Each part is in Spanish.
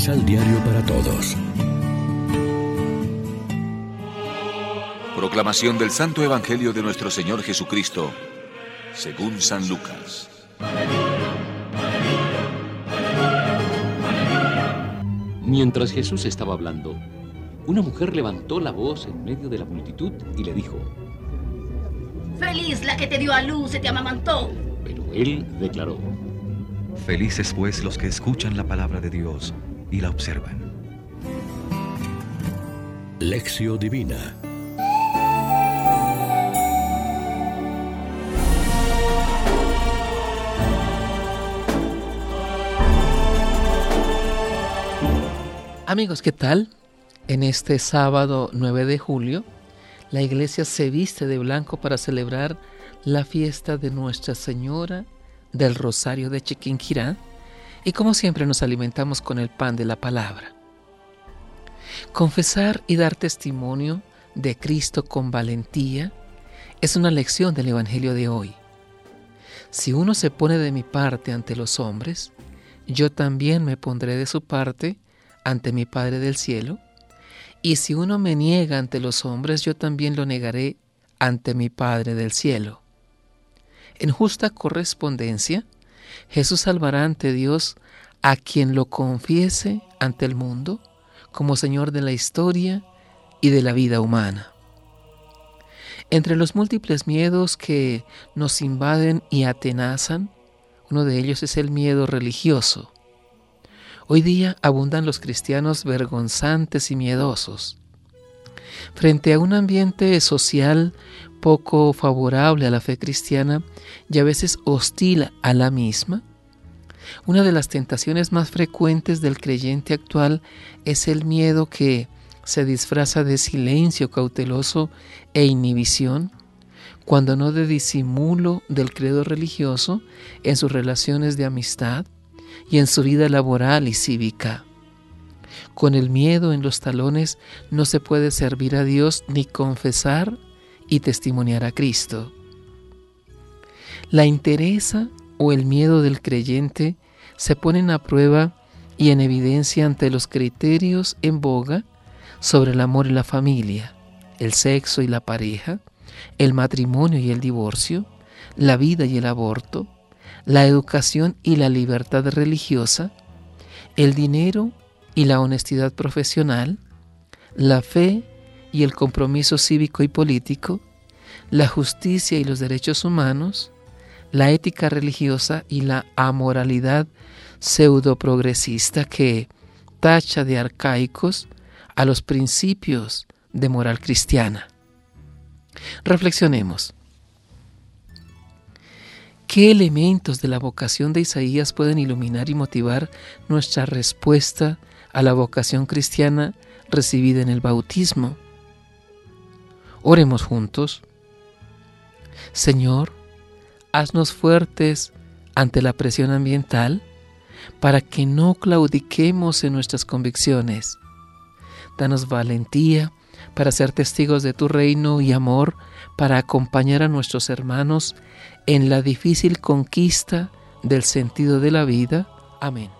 Misal Diario para Todos. Proclamación del Santo Evangelio de nuestro Señor Jesucristo, según San Lucas. Mientras Jesús estaba hablando, una mujer levantó la voz en medio de la multitud y le dijo, Feliz la que te dio a luz y te amamantó. Pero él declaró, Felices pues los que escuchan la palabra de Dios y la observan. Lección Divina Amigos, ¿qué tal? En este sábado 9 de julio, la iglesia se viste de blanco para celebrar la fiesta de Nuestra Señora del Rosario de Chiquinquirá y como siempre nos alimentamos con el pan de la palabra. Confesar y dar testimonio de Cristo con valentía es una lección del Evangelio de hoy. Si uno se pone de mi parte ante los hombres, yo también me pondré de su parte ante mi Padre del cielo. Y si uno me niega ante los hombres, yo también lo negaré ante mi Padre del cielo. En justa correspondencia, Jesús salvará ante Dios a quien lo confiese ante el mundo como Señor de la historia y de la vida humana. Entre los múltiples miedos que nos invaden y atenazan, uno de ellos es el miedo religioso. Hoy día abundan los cristianos vergonzantes y miedosos. Frente a un ambiente social poco favorable a la fe cristiana y a veces hostil a la misma, una de las tentaciones más frecuentes del creyente actual es el miedo que se disfraza de silencio cauteloso e inhibición, cuando no de disimulo del credo religioso en sus relaciones de amistad y en su vida laboral y cívica. Con el miedo en los talones no se puede servir a Dios ni confesar y testimoniar a Cristo. La interesa o el miedo del creyente se ponen a prueba y en evidencia ante los criterios en boga sobre el amor y la familia, el sexo y la pareja, el matrimonio y el divorcio, la vida y el aborto, la educación y la libertad religiosa, el dinero y la honestidad profesional, la fe y el compromiso cívico y político, la justicia y los derechos humanos, la ética religiosa y la amoralidad pseudo-progresista que tacha de arcaicos a los principios de moral cristiana. Reflexionemos. ¿Qué elementos de la vocación de Isaías pueden iluminar y motivar nuestra respuesta a la vocación cristiana recibida en el bautismo? Oremos juntos. Señor, haznos fuertes ante la presión ambiental para que no claudiquemos en nuestras convicciones. Danos valentía para ser testigos de tu reino y amor, para acompañar a nuestros hermanos en la difícil conquista del sentido de la vida. Amén.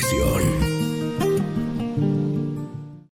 Reflexión.